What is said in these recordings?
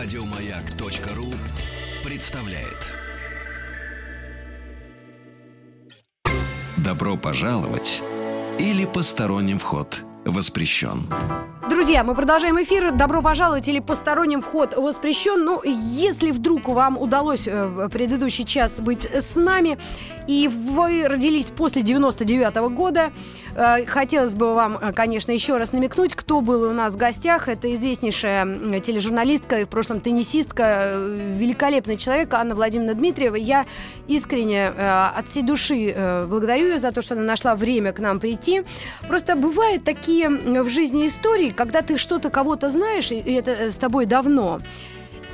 Радиомаяк.ру представляет. Добро пожаловать или посторонним вход воспрещен. Друзья, мы продолжаем эфир. Добро пожаловать или посторонним вход воспрещен. Ну, если вдруг вам удалось э, предыдущий час быть с нами, и вы родились после 99 -го года, хотелось бы вам, э, конечно, еще раз намекнуть, кто был у нас в гостях. Это известнейшая тележурналистка и в прошлом теннисистка, э, великолепный человек Анна Владимировна Дмитриева. Я искренне от всей души благодарю ее за то, что она нашла время к нам прийти. Просто бывают такие в жизни истории, когда ты что-то кого-то знаешь, и это с тобой давно.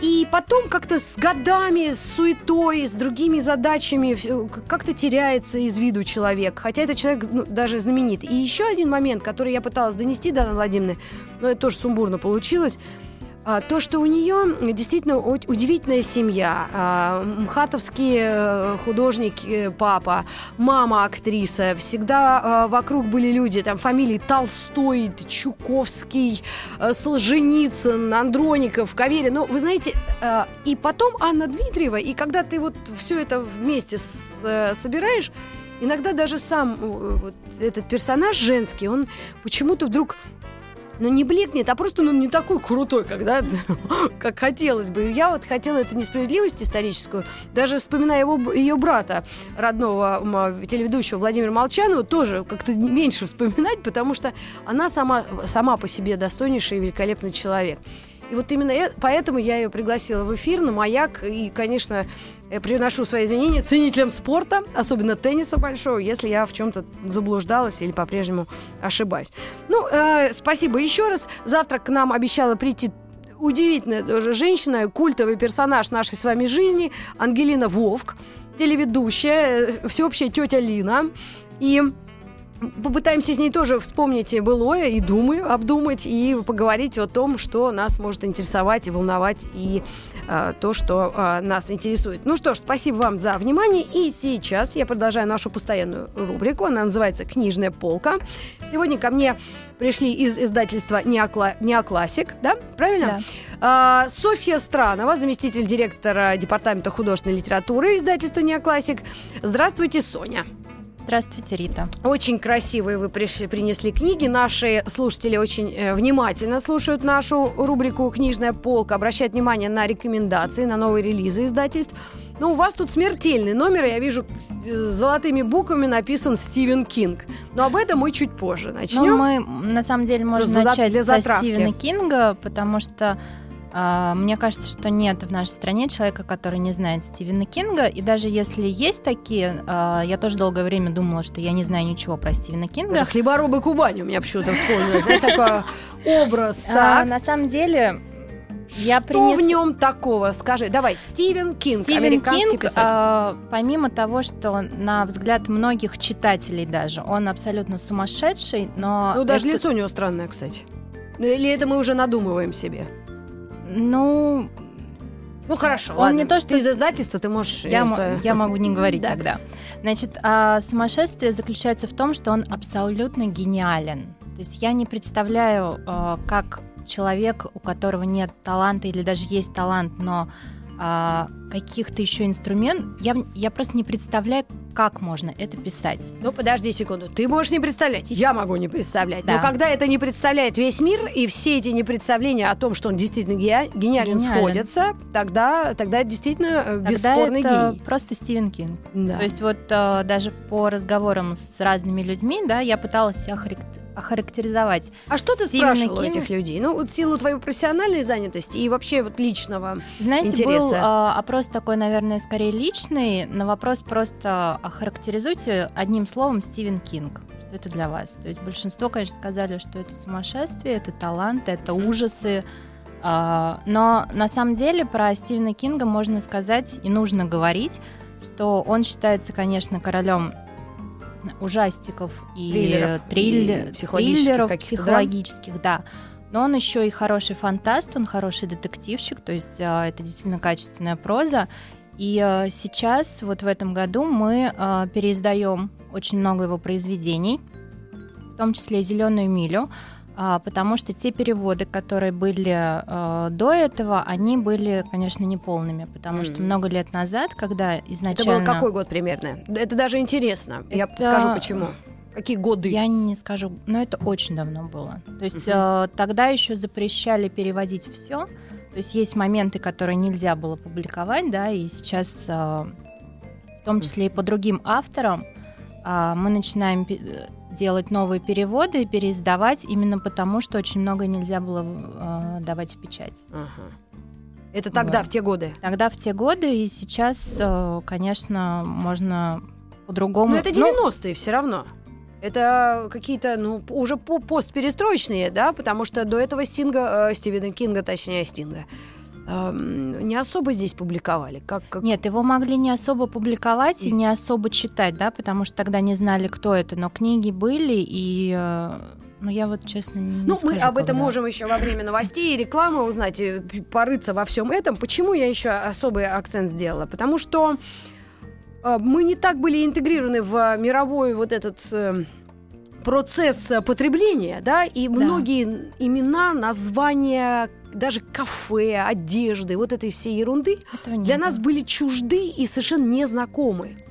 И потом как-то с годами, с суетой, с другими задачами как-то теряется из виду человек. Хотя этот человек ну, даже знаменит. И еще один момент, который я пыталась донести до Анны Владимировны, но это тоже сумбурно получилось – то, что у нее действительно удивительная семья. А, Мхатовский э, художник э, папа, мама актриса. Всегда а, вокруг были люди, там фамилии Толстой, Чуковский, э, Солженицын, Андроников, Каверин. Ну, вы знаете, и потом Анна Дмитриева, и когда ты вот все это вместе собираешь, иногда даже сам вот этот персонаж женский, он почему-то вдруг ну, не блекнет, а просто ну, не такой крутой, когда, как хотелось бы. Я вот хотела эту несправедливость историческую, даже вспоминая его, ее брата, родного телеведущего Владимира Молчанова, тоже как-то меньше вспоминать, потому что она сама, сама по себе достойнейший и великолепный человек. И вот именно поэтому я ее пригласила в эфир на «Маяк». И, конечно, я приношу свои извинения ценителям спорта, особенно тенниса большого, если я в чем-то заблуждалась или по-прежнему ошибаюсь. Ну, э, спасибо еще раз. Завтра к нам обещала прийти удивительная тоже женщина, культовый персонаж нашей с вами жизни, Ангелина Вовк, телеведущая, э, всеобщая тетя Лина. И попытаемся с ней тоже вспомнить былое и думы, обдумать и поговорить о том, что нас может интересовать и волновать, и то, что э, нас интересует. Ну что ж, спасибо вам за внимание. И сейчас я продолжаю нашу постоянную рубрику. Она называется «Книжная полка». Сегодня ко мне пришли из издательства «Неокла... «Неоклассик», да? Правильно? Да. А, Софья Странова, заместитель директора Департамента художественной литературы издательства «Неоклассик». Здравствуйте, Соня. Здравствуйте, Рита. Очень красивые вы пришли, принесли книги. Наши слушатели очень э, внимательно слушают нашу рубрику «Книжная полка», обращают внимание на рекомендации, на новые релизы издательств. Но у вас тут смертельный номер, я вижу, с золотыми буквами написан Стивен Кинг. Но об этом мы чуть позже начнем. Ну, мы, на самом деле, можем для начать для со Стивена Кинга, потому что мне кажется, что нет в нашей стране человека, который не знает Стивена Кинга. И даже если есть такие, а, я тоже долгое время думала, что я не знаю ничего про Стивена Кинга. Даже хлеборобы Кубани у меня почему-то вспомнилось. Знаешь, такой образ. А, на самом деле, я Что принес... в нем такого? Скажи, давай, Стивен Кинг, Стивен американский Кинг, писатель. А, помимо того, что на взгляд многих читателей даже, он абсолютно сумасшедший, но... Ну, даже это... лицо у него странное, кстати. Ну, или это мы уже надумываем себе? Ну, ну хорошо. Он ладно. не то, что из издательства, ты можешь. Я, м- я могу не говорить тогда. Значит, а сумасшествие заключается в том, что он абсолютно гениален. То есть я не представляю, а, как человек, у которого нет таланта или даже есть талант, но а, каких-то еще инструментов, я, я просто не представляю, как можно это писать. Ну, подожди секунду. Ты можешь не представлять, я могу не представлять. Да. Но когда это не представляет весь мир, и все эти непредставления о том, что он действительно гениален, гениален. сходятся, тогда, тогда действительно э, тогда бесспорный это гений. просто Стивен Кинг. Да. То есть вот э, даже по разговорам с разными людьми, да, я пыталась себя характеризовать охарактеризовать. А что ты Стивена спрашивал Кинг... этих людей? Ну, вот силу твоей профессиональной занятости и вообще вот личного Знаете, интереса. был э, опрос такой, наверное, скорее личный. На вопрос просто охарактеризуйте одним словом Стивен Кинг. Что это для вас? То есть большинство, конечно, сказали, что это сумасшествие, это талант, это ужасы. Э, но на самом деле про Стивена Кинга можно сказать и нужно говорить, что он считается, конечно, королем ужастиков и триллеров, триллер, и психологических, триллеров психологических, да. да. Но он еще и хороший фантаст, он хороший детективщик, то есть а, это действительно качественная проза. И а, сейчас, вот в этом году, мы а, переиздаем очень много его произведений, в том числе «Зеленую милю». А, потому что те переводы, которые были э, до этого, они были, конечно, неполными, потому mm. что много лет назад, когда изначально... Это был какой год примерно? Это даже интересно. Это... Я скажу почему. Какие годы? Я не скажу, но это очень давно было. То есть uh-huh. э, тогда еще запрещали переводить все. То есть есть моменты, которые нельзя было публиковать, да, и сейчас, э, в том числе и по другим авторам, э, мы начинаем делать новые переводы и переиздавать именно потому, что очень много нельзя было э, давать в печать. Ага. Это тогда, вот. в те годы? Тогда, в те годы, и сейчас, э, конечно, можно по-другому. Но это 90-е ну, все равно. Это какие-то, ну, уже постперестроечные, да, потому что до этого Стинга, э, Стивена Кинга, точнее, Стинга, э, не особо здесь публиковали. Как, как... Нет, его могли не особо публиковать и... и не особо читать, да, потому что тогда не знали, кто это, но книги были, и э, ну, я вот честно не Ну, скажу, мы об этом когда. можем еще во время новостей и рекламы узнать, порыться во всем этом. Почему я еще особый акцент сделала? Потому что а, мы не так были интегрированы в мировой вот этот э, процесс потребления, да, и да. многие имена, названия, даже кафе, одежды, вот этой всей ерунды для было. нас были чужды и совершенно незнакомы.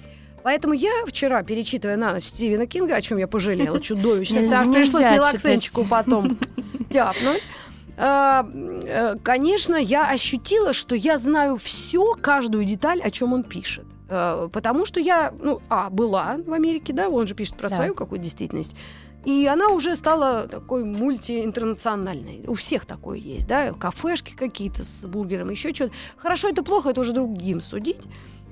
Поэтому я вчера, перечитывая на ночь Стивена Кинга, о чем я пожалела чудовищно, что пришлось мелоксенчику потом тяпнуть. А, э, конечно, я ощутила, что я знаю все, каждую деталь, о чем он пишет. Э, потому что я, ну, а, была в Америке, да, он же пишет про да. свою какую-то действительность. И она уже стала такой мультиинтернациональной. У всех такое есть, да, кафешки какие-то с бургером, еще что-то. Хорошо это плохо, это уже другим судить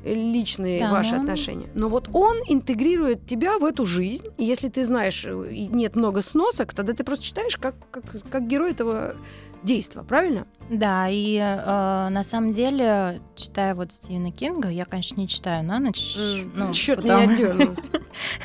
личные да, ваши но... отношения. Но вот он интегрирует тебя в эту жизнь. И если ты знаешь, э, нет много сносок, тогда ты просто читаешь как, как, как герой этого действа, правильно? Да, и э, на самом деле, читая вот Стивена Кинга, я, конечно, не читаю на ночь. Mm, ну, Черт потому... меня дернул.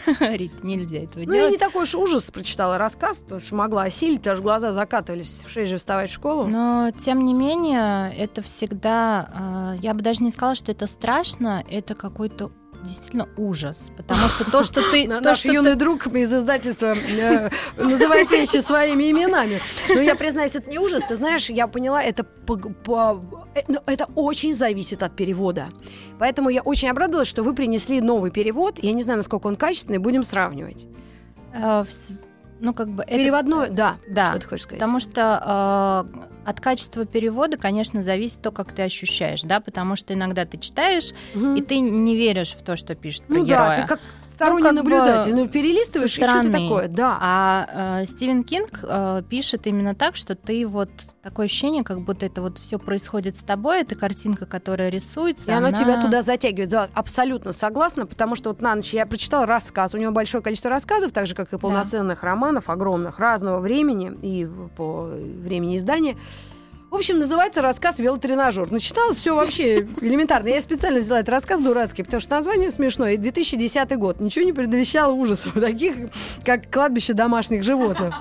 Рит, нельзя этого ну, делать. Ну, я не такой уж ужас прочитала рассказ, потому что могла осилить, даже глаза закатывались, в 6 же вставать в школу. Но, тем не менее, это всегда... Э, я бы даже не сказала, что это страшно, это какой-то действительно ужас, потому что то, что ты... Наш юный друг из издательства э, называет вещи своими именами. Но я признаюсь, это не ужас, ты знаешь, я поняла, это э, ну, это очень зависит от перевода. Поэтому я очень обрадовалась, что вы принесли новый перевод. Я не знаю, насколько он качественный, будем сравнивать. Э, ну, как бы... Это... да. Да. Что ты хочешь сказать? Потому что э, от качества перевода, конечно, зависит то, как ты ощущаешь, да, потому что иногда ты читаешь, угу. и ты не веришь в то, что пишет про ну, героя. Да, ты как сторонний ну, наблюдатель. Ну, перелистываешь, и что такое, да. А э, Стивен Кинг э, пишет именно так, что ты вот такое ощущение, как будто это вот все происходит с тобой, это картинка, которая рисуется. И она, она тебя туда затягивает. Абсолютно согласна, потому что вот на ночь я прочитала рассказ. У него большое количество рассказов, так же, как и полноценных да. романов, огромных, разного времени и по времени издания. В общем, называется рассказ «Велотренажер». Начиналось все вообще элементарно. Я специально взяла этот рассказ дурацкий, потому что название смешное. И 2010 год. Ничего не предвещало ужасов, таких, как кладбище домашних животных.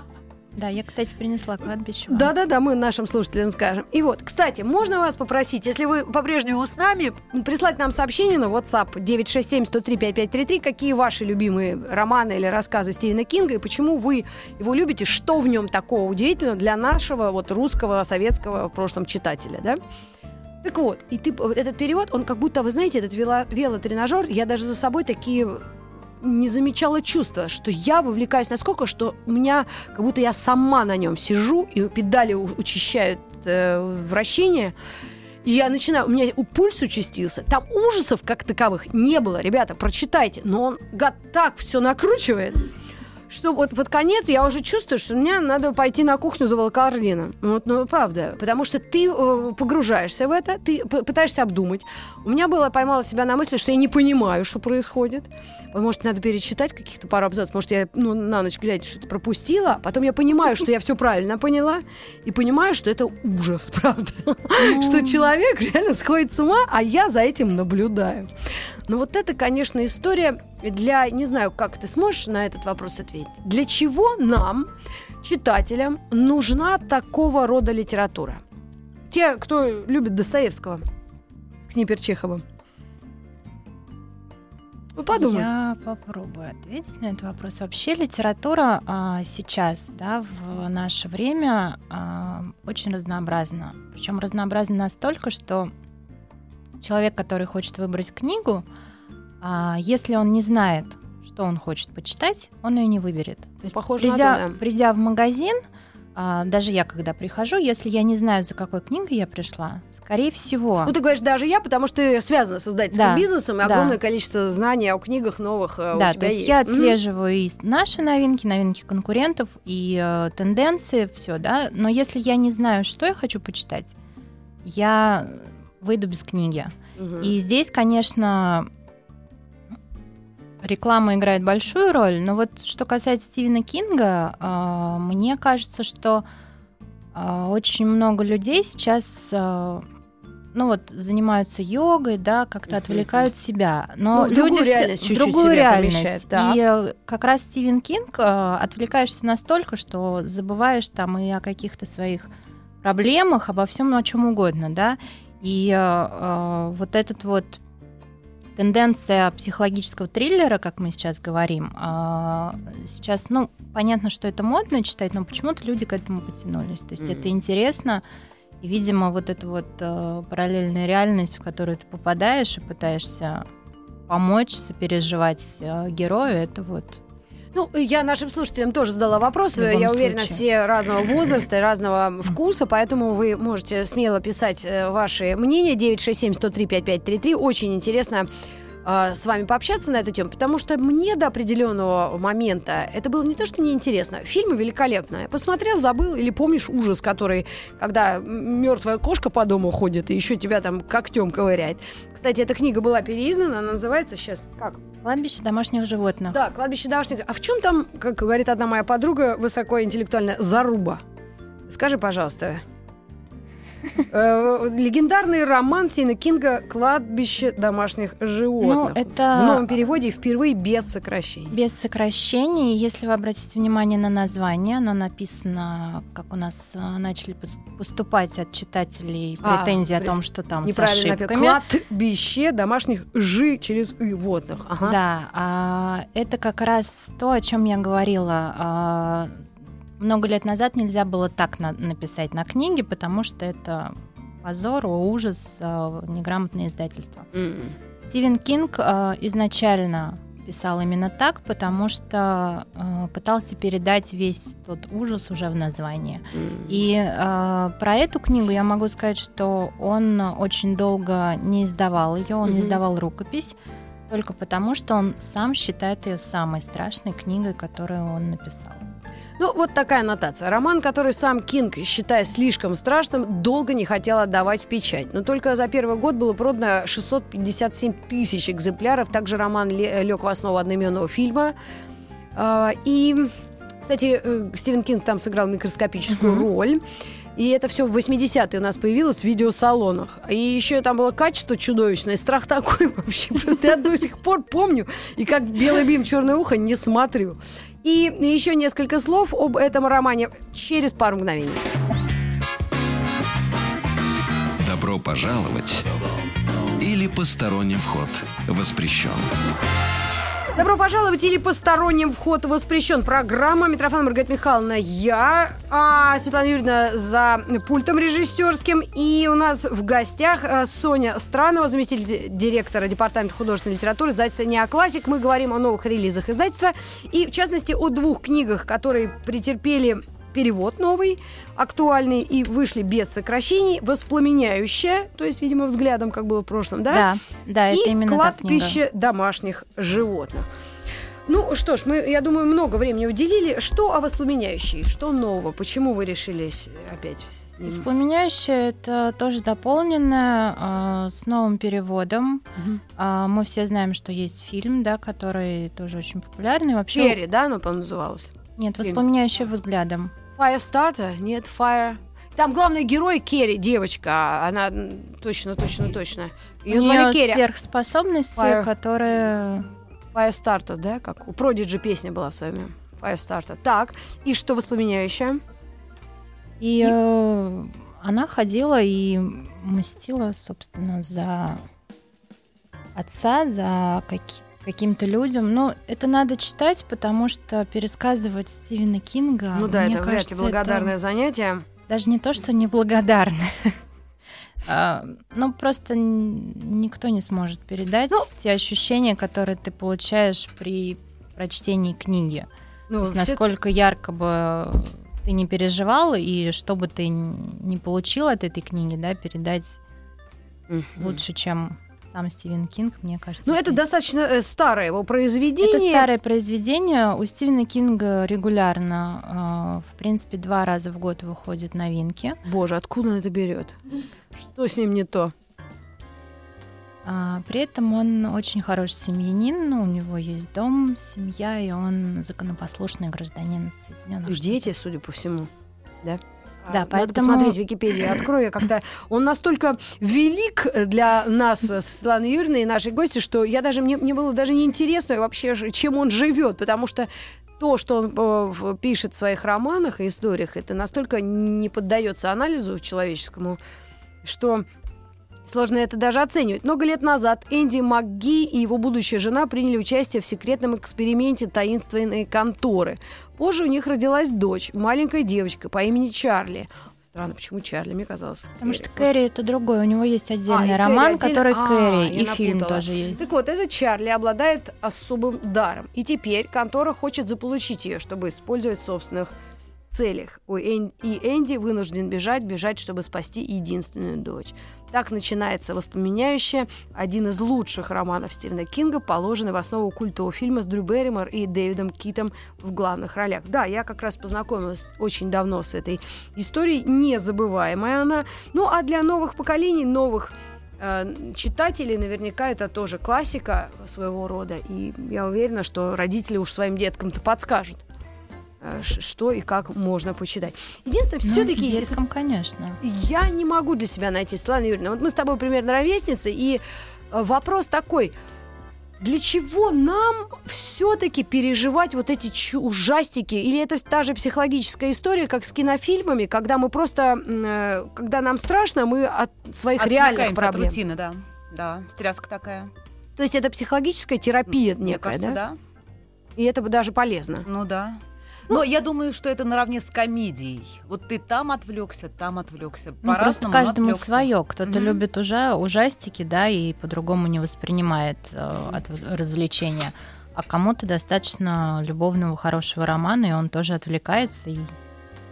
Да, я, кстати, принесла кладбище. Да-да-да, мы нашим слушателям скажем. И вот, кстати, можно вас попросить, если вы по-прежнему с нами, прислать нам сообщение на WhatsApp 967-103-5533, какие ваши любимые романы или рассказы Стивена Кинга, и почему вы его любите, что в нем такого удивительного для нашего вот русского, советского в прошлом читателя, да? Так вот, и ты, этот перевод, он как будто, вы знаете, этот вело, велотренажер, я даже за собой такие не замечала чувства, что я вовлекаюсь насколько, что у меня как будто я сама на нем сижу, и педали учащают э, вращение. И я начинаю, у меня пульс участился. Там ужасов как таковых не было. Ребята, прочитайте. Но он гад так все накручивает что вот под конец я уже чувствую, что мне надо пойти на кухню за волокордином. Вот, ну, правда. Потому что ты э, погружаешься в это, ты пытаешься обдумать. У меня было, поймала себя на мысли, что я не понимаю, что происходит. Может, надо перечитать каких-то пару абзацев. Может, я ну, на ночь глядя что-то пропустила. А потом я понимаю, что я все правильно поняла. И понимаю, что это ужас, правда. Что человек реально сходит с ума, а я за этим наблюдаю. Ну вот это, конечно, история для... Не знаю, как ты сможешь на этот вопрос ответить. Для чего нам, читателям, нужна такого рода литература? Те, кто любит Достоевского, Книпер Чехова. Ну, подумай. Я попробую ответить на этот вопрос. Вообще литература а, сейчас, да, в наше время а, очень разнообразна. Причем разнообразна настолько, что человек, который хочет выбрать книгу, а, если он не знает, что он хочет почитать, он ее не выберет. То есть, Похоже придя, то, да. придя в магазин, а, даже я, когда прихожу, если я не знаю, за какой книгой я пришла, скорее всего... Ну, ты говоришь, даже я, потому что ты связана с издательским Да, бизнесом, и да. огромное количество знаний о книгах новых э, Да, у тебя то есть, я Мгм. отслеживаю и наши новинки, новинки конкурентов, и э, тенденции, все, да. Но если я не знаю, что я хочу почитать, я выйду без книги. Мгм. И здесь, конечно, реклама играет большую роль, но вот что касается Стивена Кинга, а, мне кажется, что а, очень много людей сейчас а, ну вот занимаются йогой, да, как-то отвлекают себя, но Ну, другую люди все- реальность чуть-чуть другую реальность. так. И э, как раз Стивен Кинг э, отвлекаешься настолько, что забываешь там и о каких-то своих проблемах, обо всем, о чем угодно, да. И э, э, вот этот вот тенденция психологического триллера, как мы сейчас говорим, э, сейчас, ну, понятно, что это модно читать, но почему-то люди к этому потянулись. То есть Мгм. это интересно. И, видимо, вот эта вот э, параллельная реальность, в которую ты попадаешь и пытаешься помочь, сопереживать э, герою, это вот Ну, я нашим слушателям тоже задала вопрос. Я уверена, случае. все разного возраста и разного вкуса, поэтому вы можете смело писать э, ваши мнения. 967-103-5533. Очень интересно э, с вами пообщаться на эту тему, потому что мне до определенного момента это было не то, что неинтересно. Фильмы великолепные. Я посмотрел, забыл, или помнишь ужас, который, когда мертвая кошка по дому ходит и еще тебя там когтем ковыряет. Кстати, эта книга была переиздана, она называется сейчас как? Кладбище домашних животных. Да, кладбище домашних. А в чем там, как говорит одна моя подруга, высокоинтеллектуальная заруба? Скажи, пожалуйста. Э, Легендарный роман Стивена Кинга «Кладбище домашних Ну, животных». это В новом переводе впервые без сокращений. без сокращений. Если вы обратите внимание на название, оно написано, как у нас э, начали пос- поступать от читателей А, претензии о при- том, что там с ошибками. Кладбище домашних жи через и водных. Ага. Да, а, это как раз то, о чем я говорила. Много лет назад нельзя было так на- написать на книге, потому что это позор, ужас, а, неграмотное издательство. М. Стивен Кинг а, изначально писал именно так, потому что а, пытался передать весь тот ужас уже в названии. М. И а, про эту книгу я могу сказать, что он очень долго не издавал ее, он Мгм. издавал рукопись только потому, что он сам считает ее самой страшной книгой, которую он написал. Ну, вот такая аннотация. Роман, который сам Кинг, считая слишком страшным, долго не хотел отдавать в печать. Но только за первый год было продано 657 тысяч экземпляров. Также роман лег в основу одноименного фильма. А, И, кстати, э, Стивен Кинг там сыграл микроскопическую Мгм. роль. И это все в 80-е у нас появилось в видеосалонах. И еще там было качество чудовищное, страх такой вообще. Просто я до сих пор помню, и как белый бим, черное ухо не смотрю. И еще несколько слов об этом романе через пару мгновений. Добро пожаловать или посторонним вход воспрещен. Добро пожаловать или посторонним вход воспрещен. Программа Митрофан Маргарита Михайловна, я, а Светлана Юрьевна за пультом режиссерским. И у нас в гостях э, Соня Странова, заместитель ди- директора Департамента художественной литературы издательства «Неоклассик». Мы говорим о новых релизах издательства и, в частности, о двух книгах, которые претерпели перевод новый, актуальный и вышли без сокращений. «Воспламеняющая», то есть, видимо, взглядом, как было в прошлом, да? Да, да, это и именно та книга. кладбище домашних животных. Ну что ж, мы, я думаю, много времени уделили. Что о воспламеняющей? Что нового? Почему вы решились опять с ним? Воспламеняющее это тоже дополненное а, с новым переводом. Мгм. А, мы все знаем, что есть фильм, да, который тоже очень популярный. Вообще, Ферри, да, оно, по-моему, называлось? нет, фильм. воспламеняющее взглядом. Firestarter? Нет, Fire... Там главный герой Керри, девочка. Она м, точно, точно, точно. Ее У звали Керри. сверхспособности, Fire. которые Firestarter, да, как у Продиджи песня была в свое время. Firestarter. Так, и что воспламеняющее? И э, она ходила и мстила, собственно, за отца, за какие каким-то людям. Ну, это надо читать, потому что пересказывать Стивена Кинга. Ну да, мне это кажется, вряд ли благодарное это занятие. даже не то, что неблагодарное. А, Ну, просто никто не сможет передать Ну- те ощущения, которые ты получаешь при прочтении книги. Ну, То есть насколько ярко бы ты не переживал, и что бы ты не получил от этой книги, да, передать Мгм. лучше, чем сам Стивен Кинг, мне кажется. Ну, это здесь. достаточно э, старое его произведение. Это старое произведение. У Стивена Кинга регулярно, э, в принципе, два раза в год выходят новинки. Боже, откуда он это берет? Что с ним не то? А, При этом он очень хороший семьянин, ну, у него есть дом, семья, и он законопослушный гражданин Соединенных И дети, судя по всему. Да? Да, Надо поэтому- посмотреть Википедию. Открою я как-то. Он настолько велик для нас с Светланой Юрьевной и нашей гости, что я даже мне, мне было даже неинтересно вообще, чем он живет, потому что то, что он э, пишет в своих романах и историях, это настолько не поддается анализу человеческому, что Сложно это даже оценивать. Много лет назад Энди МакГи и его будущая жена приняли участие в секретном эксперименте таинственной конторы. Позже у них родилась дочь, маленькая девочка по имени Чарли. Странно, почему Чарли, мне казалось. Потому что Кэрри. Кэрри это другой, у него есть отдельный А, и Кэрри роман, отдельно- который А, Кэрри, и фильм напутала. тоже есть. Так вот, этот Чарли обладает особым даром. И теперь контора хочет заполучить ее, чтобы использовать в собственных целях. И Энди вынужден бежать, бежать, чтобы спасти единственную дочь. Так начинается воспламеняющее. Один из лучших романов Стивена Кинга, положенный в основу культового фильма с Дрю Берримор и Дэвидом Китом в главных ролях. Да, я как раз познакомилась очень давно с этой историей. Незабываемая она. Ну, а для новых поколений, новых э, читателей наверняка это тоже классика своего рода. И я уверена, что родители уж своим деткам-то подскажут, что и как можно почитать. Единственное, Ну, все-таки деткам, конечно. я не могу для себя найти, Светлана Юрьевна. Вот мы с тобой примерно ровесницы, и э, вопрос такой. Для чего нам все-таки переживать вот эти ужастики? Или это та же психологическая история, как с кинофильмами, когда мы просто, э, когда нам страшно, мы от своих реальных Отвлекаемся от проблем. рутины, да. Да, стряска такая. То есть это психологическая терапия Мне некая, кажется, да? да. И это бы даже полезно. Ну да. Но я думаю, что это наравне с комедией. Вот ты там отвлекся, там отвлекся. Ну, просто каждому отвлекся. свое. Кто-то Мгм. любит уже ужастики, да, и по-другому не воспринимает э, от развлечения. А кому-то достаточно любовного хорошего романа, и он тоже отвлекается и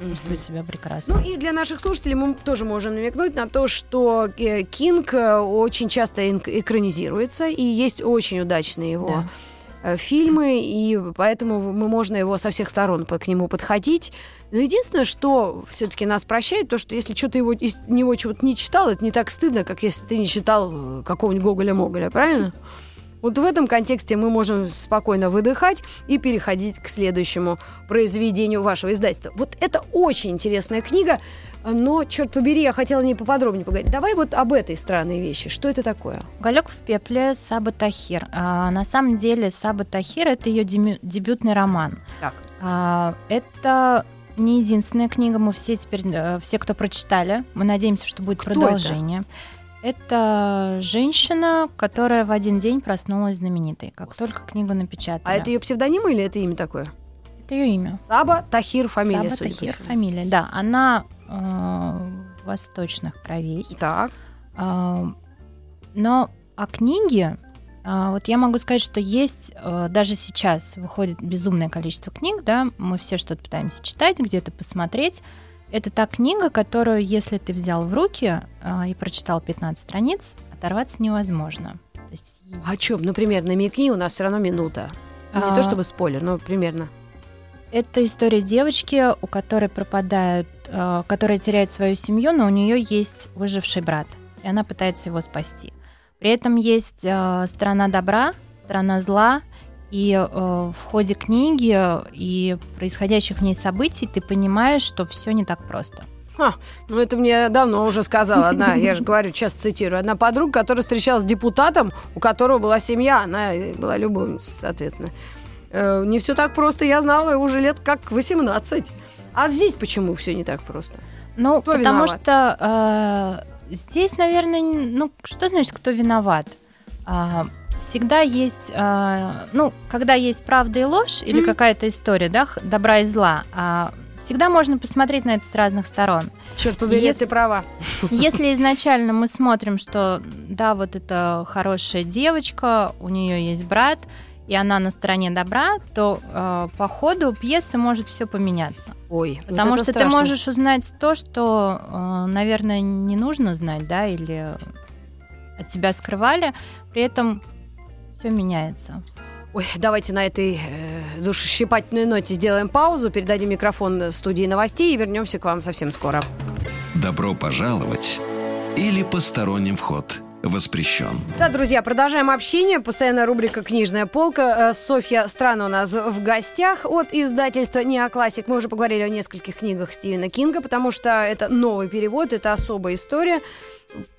чувствует себя прекрасно. Ну и для наших слушателей мы тоже можем намекнуть на то, что э, Кинг э, очень часто экранизируется, и есть очень удачные его Да. Э, фильмы, и поэтому мы можно его со всех сторон по- к нему подходить. Но единственное, что все-таки нас прощает, то, что если что-то его, из него чего-то не читал, это не так стыдно, как если ты не читал э, какого-нибудь Гоголя-Моголя, правильно? Вот в этом контексте мы можем спокойно выдыхать и переходить к следующему произведению вашего издательства. Вот это очень интересная книга, но, черт побери, я хотела не поподробнее поговорить. Давай вот об этой странной вещи. Что это такое? Уголек в пепле Саба Тахир. А, на самом деле Саба Тахир это ее дебютный роман. Так. А, это не единственная книга, мы все теперь, э, все, кто прочитали, мы надеемся, что будет Кто продолжение. Это? женщина, которая в один день проснулась знаменитой, как только книгу напечатали. А это ее псевдоним или это имя такое? Это ее имя. Саба Тахир, фамилия, Саба Тахир, фамилия, да. Она э, восточных кровей. Так. А, Но о книге, а, вот я могу сказать, что есть э, даже сейчас выходит безумное количество книг, да, мы все что-то пытаемся читать, где-то посмотреть. Это та книга, которую, если ты взял в руки а, и прочитал 15 страниц, оторваться невозможно. То есть, О чем? Например, намекни, у нас все равно минута. Ну, Не а, то чтобы спойлер, но примерно. Это история девочки, у которой пропадают, э, которая теряет свою семью, но у нее есть выживший брат, и она пытается его спасти. При этом есть э, сторона добра, сторона зла, и э, в ходе книги и происходящих в ней событий ты понимаешь, что все не так просто. Ну, это мне давно уже сказала одна, я же говорю, часто цитирую, одна подруга, которая встречалась с депутатом, у которого была семья, она была любовницей, соответственно. Э, Не все так просто, я знала уже лет как 18. А здесь почему все не так просто? Ну, Кто потому виноват? что э, здесь, наверное, ну, что значит, кто виноват? А, всегда есть, э, ну, когда есть правда и ложь или Мгм. какая-то история, да, добра и зла, а, всегда можно посмотреть на это с разных сторон. Черт побери, Если- ты права. Если изначально мы смотрим, что да, вот это хорошая девочка, у нее есть брат, и она на стороне добра, то э, по ходу пьесы может все поменяться. Ой, вот Потому это что страшно. ты можешь узнать то, что, э, наверное, не нужно знать, да, или от тебя скрывали, при этом все меняется. Ой, давайте на этой э, душещипательной ноте сделаем паузу, передадим микрофон студии новостей и вернемся к вам совсем скоро. Добро пожаловать или посторонним вход воспрещен. Да, друзья, продолжаем общение. Постоянная рубрика «Книжная полка». Э, Софья Страна у нас в гостях от издательства «Неоклассик». Мы уже поговорили о нескольких книгах Стивена Кинга, потому что это новый перевод, это особая история.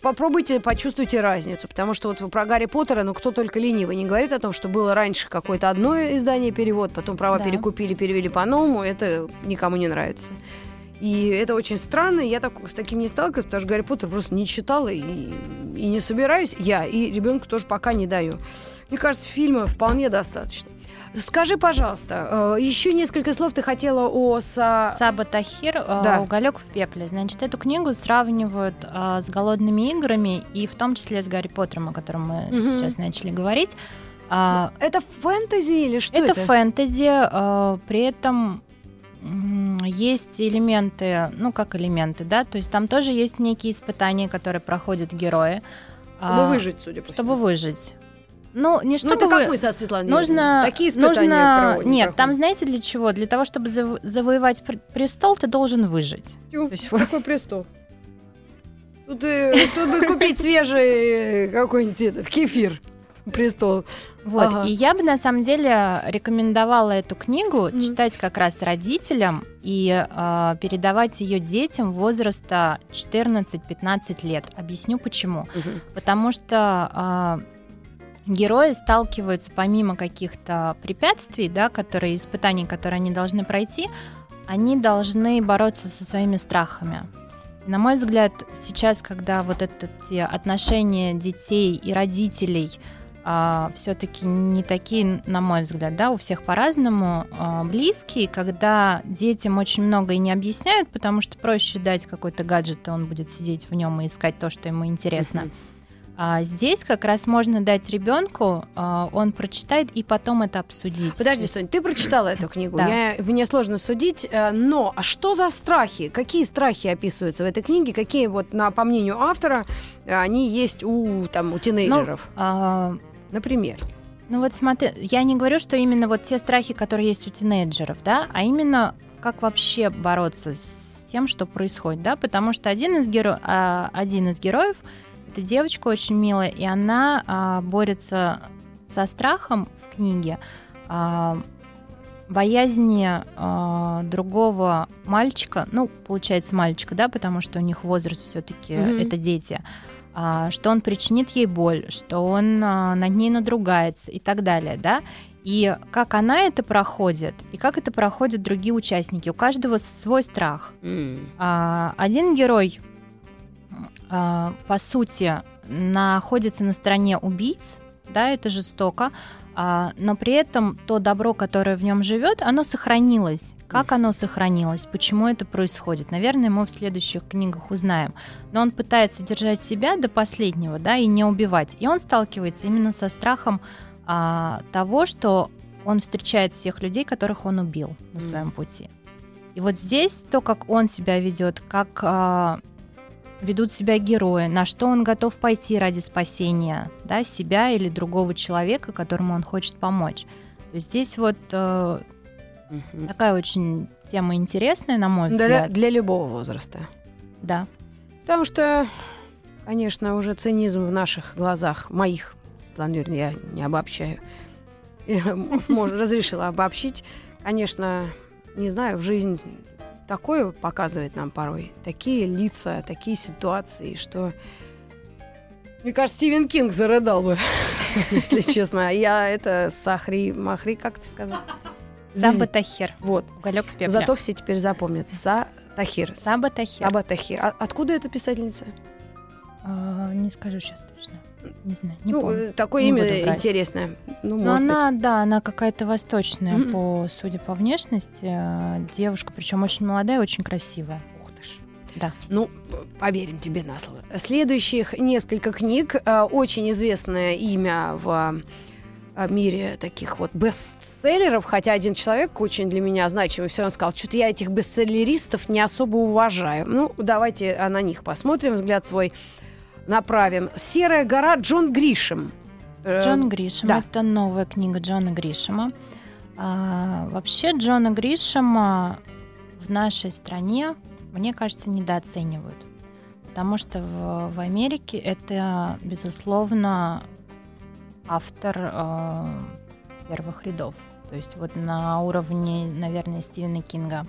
Попробуйте, почувствуйте разницу, потому что вот про Гарри Поттера, ну кто только ленивый не говорит о том, что было раньше какое-то одно издание перевод, потом права Да. перекупили, перевели по-новому, это никому не нравится. И это очень странно, я так, с таким не сталкивалась, потому что Гарри Поттер просто не читала и, и не собираюсь. Я и ребенку тоже пока не даю. Мне кажется, фильма вполне достаточно. Скажи, пожалуйста, э, еще несколько слов ты хотела о са... Саба Тахир э, Да. «Уголек в пепле». Значит, эту книгу сравнивают э, с «Голодными играми» и в том числе с «Гарри Поттером», о котором мы Мгм. сейчас начали говорить. А, Это фэнтези или что это, это? фэнтези, при этом есть элементы, ну как элементы, да, то есть там тоже есть некие испытания, которые проходят герои. Чтобы а, выжить, судя по Чтобы всему. выжить. Ну, не Ну, чтобы это как мы со Светланой Нужно. Такие испытания нужно... проводим, Нет, проходим. там знаете для чего? Для того, чтобы заво- завоевать пр- престол, ты должен выжить. Тю, есть Какой престол? Тут, э, тут бы купить свежий э, какой-нибудь этот кефир. Престол. Вот. Ага. И я бы на самом деле рекомендовала эту книгу Мгм. читать как раз родителям и э, передавать ее детям возраста 14-15 лет. Объясню почему. Потому что э, герои сталкиваются помимо каких-то препятствий, да, которые испытаний, которые они должны пройти, они должны бороться со своими страхами. На мой взгляд, сейчас, когда вот эти отношения детей и родителей все-таки не такие, на мой взгляд, да, у всех по-разному а, близкие, когда детям очень много и не объясняют, потому что проще дать какой-то гаджет, и он будет сидеть в нем и искать то, что ему интересно. Мгм. А здесь как раз можно дать ребенку, а, он прочитает и потом это обсудить. Подожди, Сонь, ты прочитала эту книгу. Да. Я, мне сложно судить, э, но а что за страхи? Какие страхи описываются в этой книге? Какие, вот, на, по мнению автора, они есть у, там, у тинейджеров? А, Например. Ну вот смотри, я не говорю, что именно вот те страхи, которые есть у тинейджеров, да, а именно как вообще бороться с тем, что происходит, да, потому что один из, геро... а, один из героев это девочка очень милая, и она а, борется со страхом в книге, а, боязни а, другого мальчика, ну, получается мальчика, да, потому что у них возраст все-таки Мгм. это дети, а, что он причинит ей боль, что он а, над ней надругается и так далее, да. И как она это проходит, и как это проходят другие участники. У каждого свой страх. А, Один герой, по сути, находится на стороне убийц, да, это жестоко, а, но при этом то добро, которое в нем живет, оно сохранилось. Как оно сохранилось? Почему это происходит? Наверное, мы в следующих книгах узнаем. Но он пытается держать себя до последнего, да, и не убивать. И он сталкивается именно со страхом а, того, что он встречает всех людей, которых он убил на своем пути. И вот здесь то, как он себя ведет, как а, ведут себя герои, на что он готов пойти ради спасения да, себя или другого человека, которому он хочет помочь. То есть здесь вот э, Мгм. такая очень тема интересная, на мой Для, взгляд. для любого возраста. Да. Потому что, конечно, уже цинизм в наших глазах, моих, Юрьевна, я не обобщаю, разрешила обобщить. Конечно, не знаю, в жизнь такое показывает нам порой. Такие лица, такие ситуации, что... Мне кажется, Стивен Кинг зарыдал бы, если честно. А Я это Сахри Махри, как ты сказал? Саба Тахир. Вот. Уголек в пепле. Зато все теперь запомнят. Са Тахир. Саба Тахир. Саба Тахир. А откуда эта писательница? А, не скажу сейчас точно. Не знаю, не ну, помню. э, такое Не имя интересное. Ну, Но она, да, она какая-то восточная, Мгм. по, судя по внешности. э, Девушка, причем очень молодая, очень красивая. быть. Ух ты ж. Да. Ну, поверим тебе на слово. Следующих несколько книг. э, Очень известное имя в мире таких вот бестселлеров, хотя один человек очень для меня значимый все равно сказал, что-то я этих бестселлеристов не особо уважаю. Ну, давайте на них посмотрим, взгляд свой направим. «Серая гора» Джон Гришем. Э, Джон Гришем. да. Это новая книга Джона Гришема. А, вообще Джона Гришема в нашей стране, мне кажется, недооценивают. Потому что в, в Америке это, безусловно, автор э, первых рядов. То есть вот на уровне, наверное, Стивена Кинга.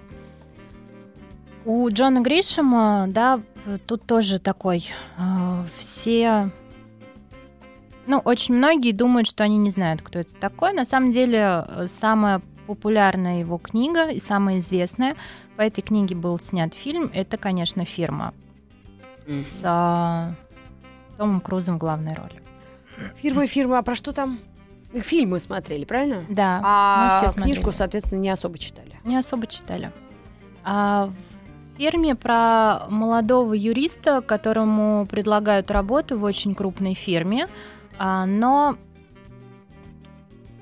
У Джона Гришема, да, тут тоже такой, э, все ну, очень многие думают, что они не знают, кто это такой. На самом деле, э, самая популярная его книга и самая известная, по этой книге был снят фильм, это, конечно, «Фирма» с а, Томом Крузом в главной роли. Фирма, фирма, а про что там? Фильмы смотрели, правильно? Да, А мы все смотрели. книжку, соответственно, не особо читали. не особо читали. А фирме про молодого юриста, которому предлагают работу в очень крупной фирме, а, но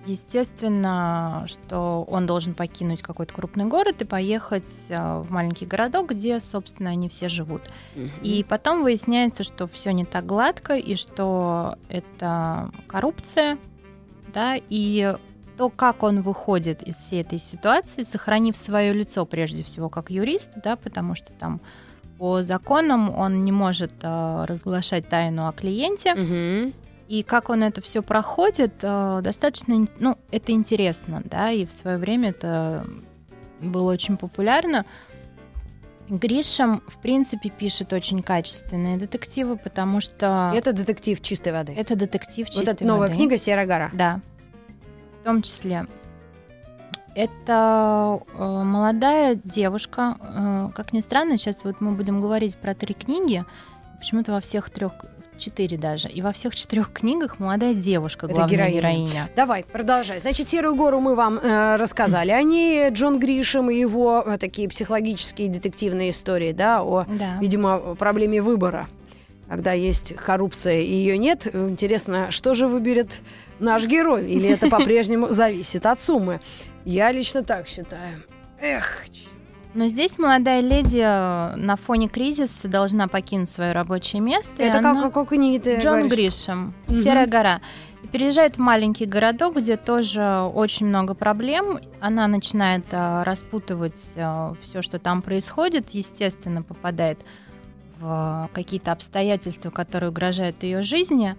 естественно, что он должен покинуть какой-то крупный город и поехать а, в маленький городок, где, собственно, они все живут. И потом выясняется, что все не так гладко, и что это коррупция, да, и то, как он выходит из всей этой ситуации, сохранив свое лицо прежде всего как юрист, да, потому что там по законам он не может а, разглашать тайну о клиенте, Мгм. и как он это все проходит, э, достаточно, ну, это интересно, да, и в свое время это было очень популярно. Гришем, в принципе, пишет очень качественные детективы, потому что Это детектив чистой воды. это детектив вот чистой это новая воды. книга «Серая гора». Да, в том числе. Это э, молодая девушка. э, как ни странно, сейчас вот мы будем говорить про три книги. Почему-то во всех трех, четыре даже. И во всех четырех книгах молодая девушка, Это главная героиня. героиня. Давай, продолжай. Значит, «Серую гору» мы вам э, рассказали. Они, Джон Гришем и его э, такие психологические детективные истории, да, о, Да. видимо, проблеме выбора. Когда есть коррупция и ее нет, э, интересно, что же выберет наш герой? Или это по-прежнему зависит от суммы? Я лично так считаю. Эх, Но здесь молодая леди э, на фоне кризиса должна покинуть свое рабочее место. это она- как, какой книги ты Джон говоришь? Гришем, Мгм. Серая гора. И переезжает в маленький городок, где тоже очень много проблем. Она начинает а, распутывать все, что там происходит. Естественно, попадает в какие-то обстоятельства, которые угрожают ее жизни.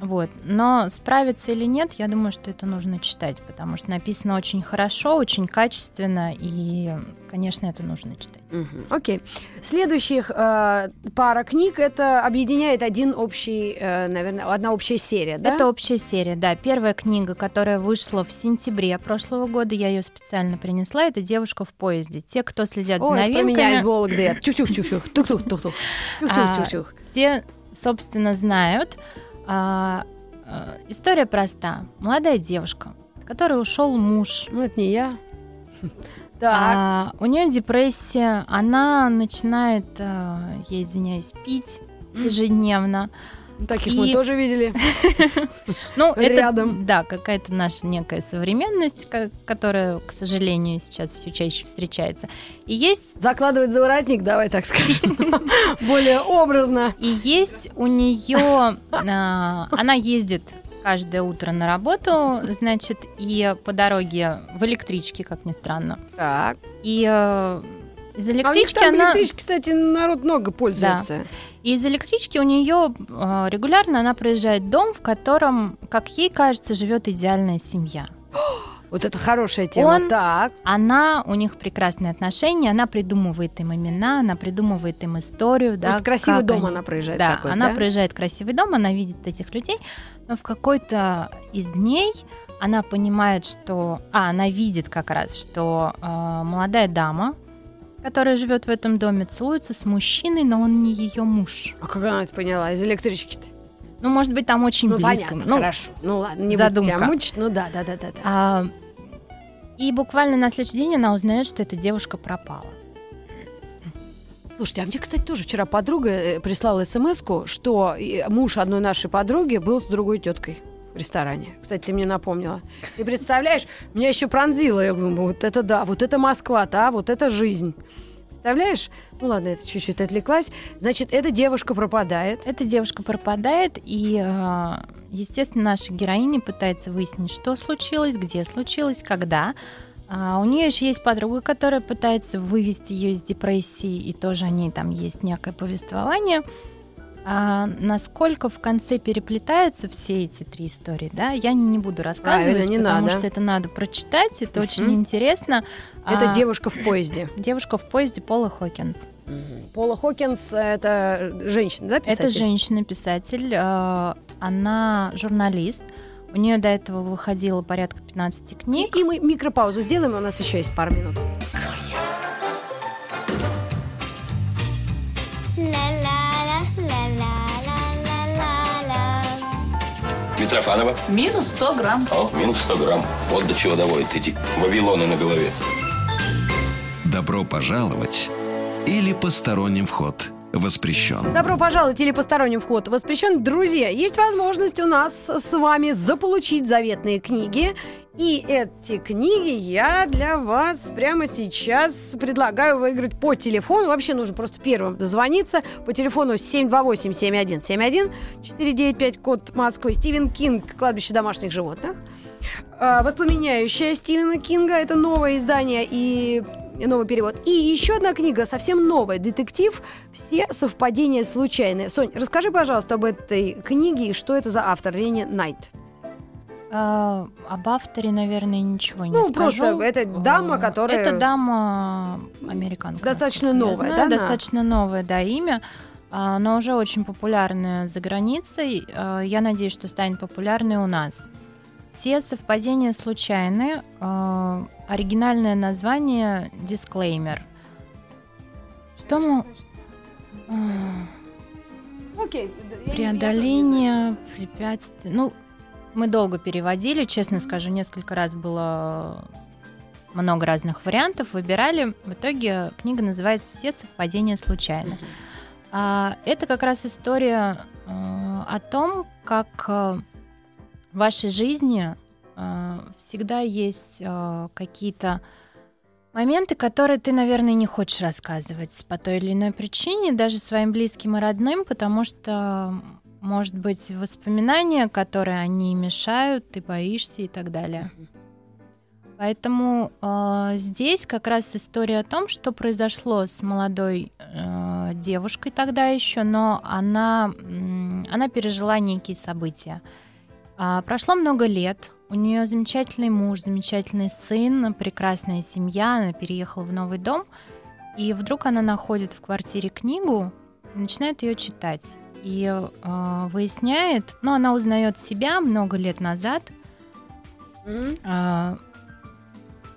Вот. Но справиться или нет, я думаю, что это нужно читать, потому что написано очень хорошо, очень качественно, и, конечно, это нужно читать. Мгм, Окей. Следующих э, пара книг это объединяет один общий, э, наверное, одна общая серия, да? Это общая серия, да. Первая книга, которая вышла в сентябре прошлого года, я ее специально принесла, это «Девушка в поезде». Те, кто следят Ой, за это про меня из новинками, Вологды. Чух-чух-чух-чух. Тух-тух-тух-тух. А, Чух-чух-чух-чух. те, собственно, знают. А, а, история проста. Молодая девушка, которой ушел муж. Ну, это не я. Так. А, у нее депрессия, она начинает, а, я извиняюсь, пить ежедневно. Ну, Таких мы и- тоже видели. Ну, это, да, какая-то наша некая современность, которая, к сожалению, сейчас все чаще встречается. И есть, Закладывать за воротник, давай так скажем. Более образно. и есть у нее, она ездит каждое утро на работу, значит, и по дороге в электричке, как ни странно. Так. И э, из А у них электрички там она... электрички, кстати, народ много пользуется. И из электрички у нее э, регулярно она проезжает дом, в котором, как ей кажется, живет идеальная семья. Вот это хорошая тема. Он- Так. Она, у них прекрасные отношения, она придумывает им имена, она придумывает им историю. да, красивый дом они- она проезжает Да, такой, она да? проезжает красивый дом, она видит этих людей, но в какой-то из дней она понимает, что... А, она видит как раз, что э, молодая дама, которая живет в этом доме, целуется с мужчиной, но он не ее муж. А как она это поняла? Из электрички-то? Ну, может быть, там очень Ну, близко. понятно, Ну, хорошо. Ну, ладно, не задумка. буду тебя мучить. Ну, да, да, да, да. да. а, и буквально на следующий день она узнает, что эта девушка пропала. Слушайте, а мне, кстати, тоже вчера подруга э, прислала смс что э, муж одной нашей подруги был с другой теткой ресторане. Кстати, ты мне напомнила. И представляешь, меня еще пронзило. Я думаю, вот это да, вот это Москва-то, а, вот это жизнь. Представляешь? Ну ладно, это чуть-чуть отвлеклась. Значит, эта девушка пропадает. Эта девушка пропадает, и, э, естественно, наша героиня пытается выяснить, что случилось, где случилось, когда. А у нее еще есть подруга, которая пытается вывести ее из депрессии, и тоже о ней там есть некое повествование. А насколько в конце переплетаются все эти три истории, да, я не буду рассказывать, не потому надо. что это надо прочитать, это очень интересно. Это А, девушка в поезде. девушка в поезде Пола Хокинс. Пола Хокинс – это женщина, да, писатель? Это женщина-писатель, э, она журналист. У нее до этого выходило порядка 15 И, книг. и мы микропаузу сделаем, у нас еще есть пару минут. Митрофанова. Минус 100 грамм. О, минус 100 грамм. Вот до чего доводят эти вавилоны на голове. Добро пожаловать или посторонним вход воспрещен. Добро пожаловать или посторонним вход воспрещен. Друзья, есть возможность у нас с вами заполучить заветные книги. И эти книги я для вас прямо сейчас предлагаю выиграть по телефону. Вообще нужно просто первым дозвониться по телефону 728-7171, 495 код Москвы. Стивен Кинг «Кладбище домашних животных». А, «Воспламеняющая» Стивена Кинга. Это новое издание и новый перевод. И еще одна книга, совсем новая, детектив «Все совпадения случайные». Сонь, расскажи, пожалуйста, об этой книге и что это за автор Ренни Найт. Э, об авторе, наверное, ничего не Ну, скажу. просто это дама, которая- Это дама американка. Достаточно новая, знаю, да, она? Достаточно новое, да, имя. А, но уже очень популярная за границей. А, Я надеюсь, что станет популярной у нас. Все совпадения случайны. А, Оригинальное название «Дисклеймер». Что мы... Окей. Преодоление препятствий. Ну, мы долго переводили, честно скажу, несколько раз было много разных вариантов, выбирали. В итоге книга называется «Все совпадения случайны». А, это как раз история э, о том, как э, в вашей жизни э, всегда есть э, какие-то моменты, которые ты, наверное, не хочешь рассказывать по той или иной причине, даже своим близким и родным, потому что, может быть, воспоминания, которые они мешают, ты боишься и так далее. Поэтому э, здесь как раз история о том, что произошло с молодой э, девушкой тогда еще, но она, она пережила некие события. А, прошло много лет, у нее замечательный муж, замечательный сын, прекрасная семья, она переехала в новый дом, и вдруг она находит в квартире книгу и начинает ее читать. И э, выясняет, ну, она узнает себя много лет назад, Мгм. а,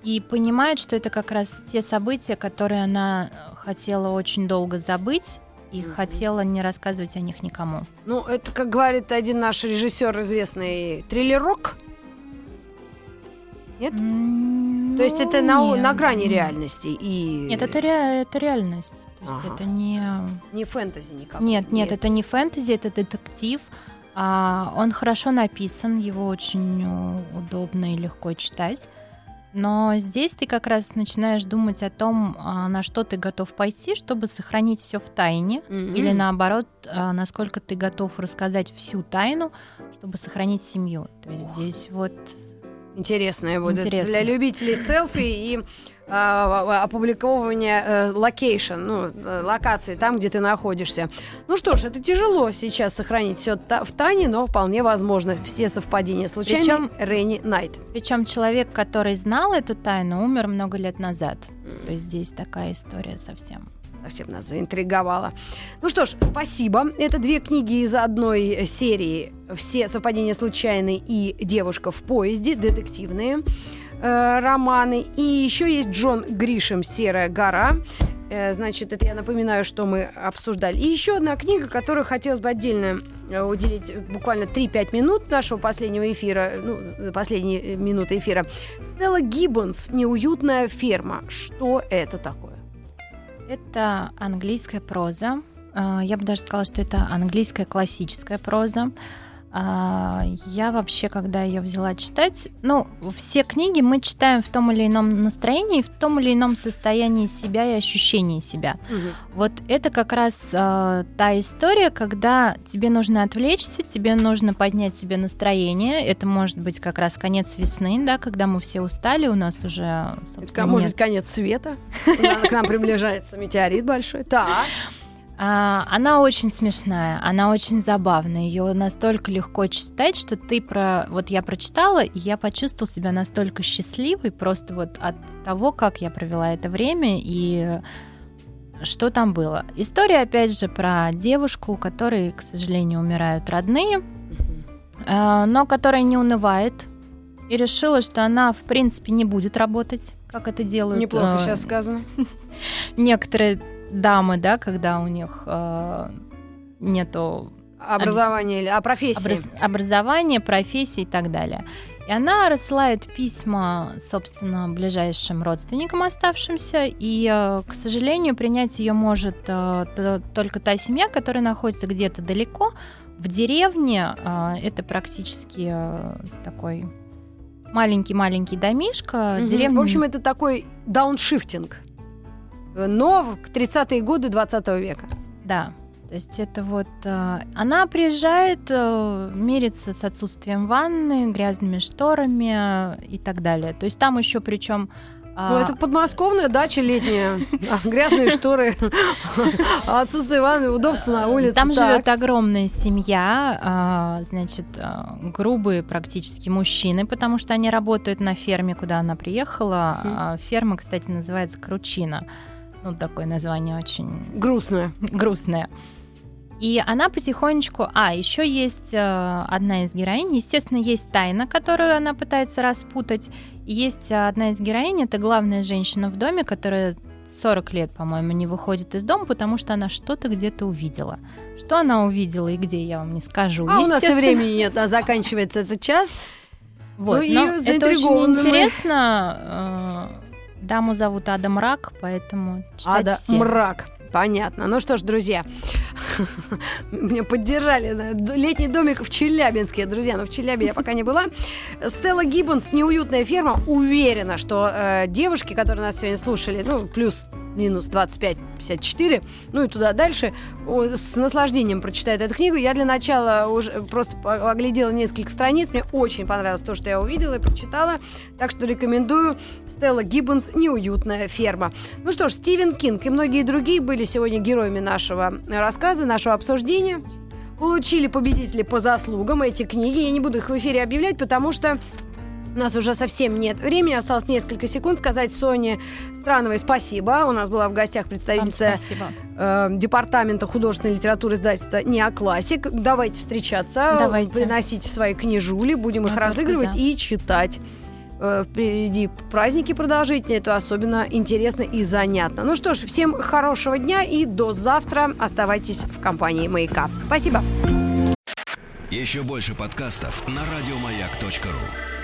и понимает, что это как раз те события, которые она э, хотела очень долго забыть и Мгм. хотела не рассказывать о них никому. Ну, это, как говорит один наш режиссер известный, триллерок. Нет? То есть это на, на грани нет. реальности и Нет, это, ре- это реальность. То есть Ага. это не... не фэнтези никак. Нет, нет, это не фэнтези, это детектив. А, он хорошо написан, его очень э, удобно и легко читать. Но здесь ты как раз начинаешь думать о том, а, на что ты готов пойти, чтобы сохранить все в тайне. Мгм. Или наоборот, а, насколько ты готов рассказать всю тайну, чтобы сохранить семью. То есть здесь вот Интересное будет Интересно. для любителей селфи и опубликовывания э, location, ну, э, локации, там, где ты находишься. Ну что ж, это тяжело сейчас сохранить все в тайне, но вполне возможно. Все совпадения случайные. Причём- Ренни Найт. Причем человек, который знал эту тайну, умер много лет назад. То есть здесь такая история совсем. Совсем нас заинтриговала. Ну что ж, спасибо. Это две книги из одной серии. Все совпадения случайные и девушка в поезде, детективные э, романы. И еще есть Джон Гришем «Серая гора». Э, Значит, это я напоминаю, что мы обсуждали. И еще одна книга, которую хотелось бы отдельно э, уделить буквально 3-5 минут нашего последнего эфира, ну, последние минуты эфира. Стелла Гиббонс «Неуютная ферма». Что это такое? Это английская проза. Я бы даже сказала, что это английская классическая проза. А, Я вообще, когда ее взяла читать, ну, все книги мы читаем в том или ином настроении, в том или ином состоянии себя и ощущении себя. Вот это как раз а, та история, когда тебе нужно отвлечься, тебе нужно поднять себе настроение. Это может быть как раз конец весны, да, когда мы все устали, у нас уже, Это, собственно, может быть, конец света. К нам приближается метеорит большой. Так. А, она очень смешная, она очень забавная. Ее настолько легко читать, что ты про... Вот я прочитала, и я почувствовала себя настолько счастливой просто вот от того, как я провела это время и что там было. История, опять же, про девушку, у которой, к сожалению, умирают родные, а, но которая не унывает и решила, что она, в принципе, не будет работать, как это делают Неплохо э, сейчас сказано. некоторые дамы, да, когда у них э, нету Образование или... А профессия? образ- образования, профессии и так далее. И она рассылает письма, собственно, ближайшим родственникам оставшимся, и, э, к сожалению, принять ее может э, только та семья, которая находится где-то далеко, в деревне. э, Это практически э, такой маленький-маленький домишко. Мгм. Деревня... В общем, это такой дауншифтинг. Но в 30-е годы 20 века. Да. То есть это вот э, она приезжает, э, мирится с отсутствием ванны, грязными шторами и так далее. То есть там еще причем Ну, это подмосковная дача летняя. А, Грязные шторы, а отсутствие ванны, удобство на улице. Там живет огромная семья, а, значит, а, грубые практически мужчины, потому что они работают на ферме, куда она приехала. А Ферма, кстати, называется Кручина. Ну, такое название очень Грустная. грустная. И она потихонечку... А, еще есть э, одна из героинь. Естественно, есть тайна, которую она пытается распутать. И есть э, одна из героинь, это главная женщина в доме, которая 40 лет, по-моему, не выходит из дома, потому что она что-то где-то увидела. Что она увидела и где, я вам не скажу. А у нас и времени нет, а заканчивается этот час. Вот, Ну но это очень заинтригованные мы. интересно. Э, Даму зовут Ада Мрак, поэтому читать Ада все. мрак. Понятно. Ну что ж, друзья, меня поддержали. Летний домик в Челябинске. Друзья, но в Челябе я пока не была. Стелла Гиббонс «Неуютная ферма». Уверена, что э, девушки, которые нас сегодня слушали, ну, плюс минус 25-54, ну и туда дальше, с наслаждением прочитают эту книгу. Я для начала уже просто оглядела несколько страниц. Мне очень понравилось то, что я увидела и прочитала. Так что рекомендую Стелла Гиббонс «Неуютная ферма». Ну что ж, Стивен Кинг и многие другие были сегодня героями нашего рассказа, нашего обсуждения. Получили победители по заслугам эти книги. Я не буду их в эфире объявлять, потому что у нас уже совсем нет времени. Осталось несколько секунд сказать Соне Страновой спасибо. У нас была в гостях представительница э, департамента художественной литературы издательства «Неоклассик». Давайте встречаться, Давайте. приносите свои книжули, будем их Я разыгрывать и читать. Э, Впереди праздники продолжительные, это особенно интересно и занятно. Ну что ж, всем хорошего дня и до завтра. Оставайтесь в компании «Маяка». Спасибо. Еще больше подкастов на радиомаяк.ру.